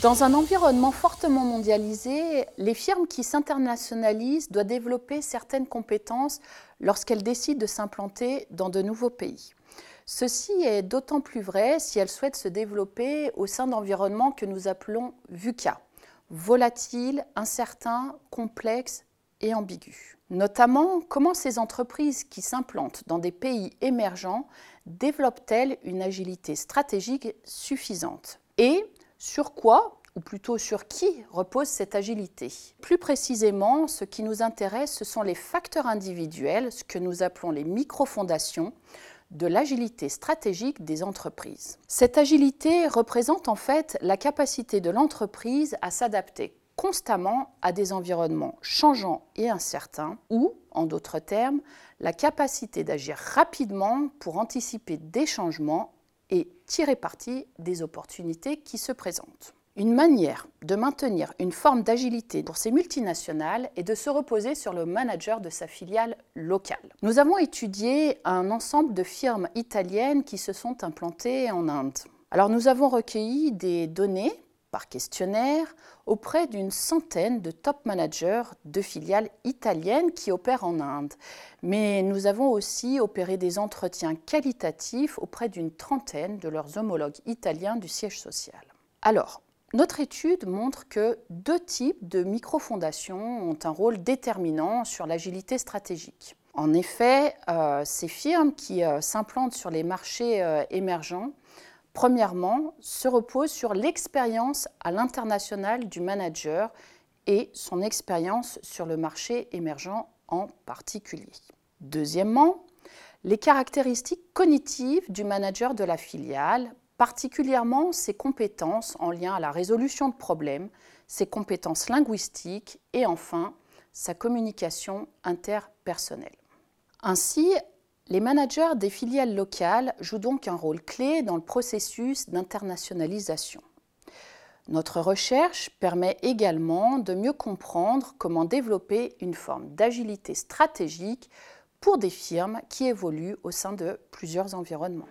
Dans un environnement fortement mondialisé, les firmes qui s'internationalisent doivent développer certaines compétences lorsqu'elles décident de s'implanter dans de nouveaux pays. Ceci est d'autant plus vrai si elles souhaitent se développer au sein d'environnements que nous appelons VUCA, volatiles, incertains, complexes et ambigus. Notamment, comment ces entreprises qui s'implantent dans des pays émergents développent-elles une agilité stratégique suffisante? Et sur quoi, ou plutôt sur qui, repose cette agilité? Plus précisément, ce qui nous intéresse, ce sont les facteurs individuels, ce que nous appelons les microfondations, de l'agilité stratégique des entreprises. Cette agilité représente en fait la capacité de l'entreprise à s'adapter constamment à des environnements changeants et incertains, ou, en d'autres termes, la capacité d'agir rapidement pour anticiper des changements et tirer parti des opportunités qui se présentent. Une manière de maintenir une forme d'agilité pour ces multinationales est de se reposer sur le manager de sa filiale locale. Nous avons étudié un ensemble de firmes italiennes qui se sont implantées en Inde. Alors nous avons recueilli des données par questionnaire auprès d'une centaine de top managers de filiales italiennes qui opèrent en Inde. Mais nous avons aussi opéré des entretiens qualitatifs auprès d'une trentaine de leurs homologues italiens du siège social. Alors, notre étude montre que deux types de microfondations ont un rôle déterminant sur l'agilité stratégique. En effet, euh, ces firmes qui euh, s'implantent sur les marchés euh, émergents premièrement, se repose sur l'expérience à l'international du manager et son expérience sur le marché émergent en particulier. Deuxièmement, les caractéristiques cognitives du manager de la filiale, particulièrement ses compétences en lien à la résolution de problèmes, ses compétences linguistiques et enfin sa communication interpersonnelle. Ainsi, les managers des filiales locales jouent donc un rôle clé dans le processus d'internationalisation. Notre recherche permet également de mieux comprendre comment développer une forme d'agilité stratégique pour des firmes qui évoluent au sein de plusieurs environnements.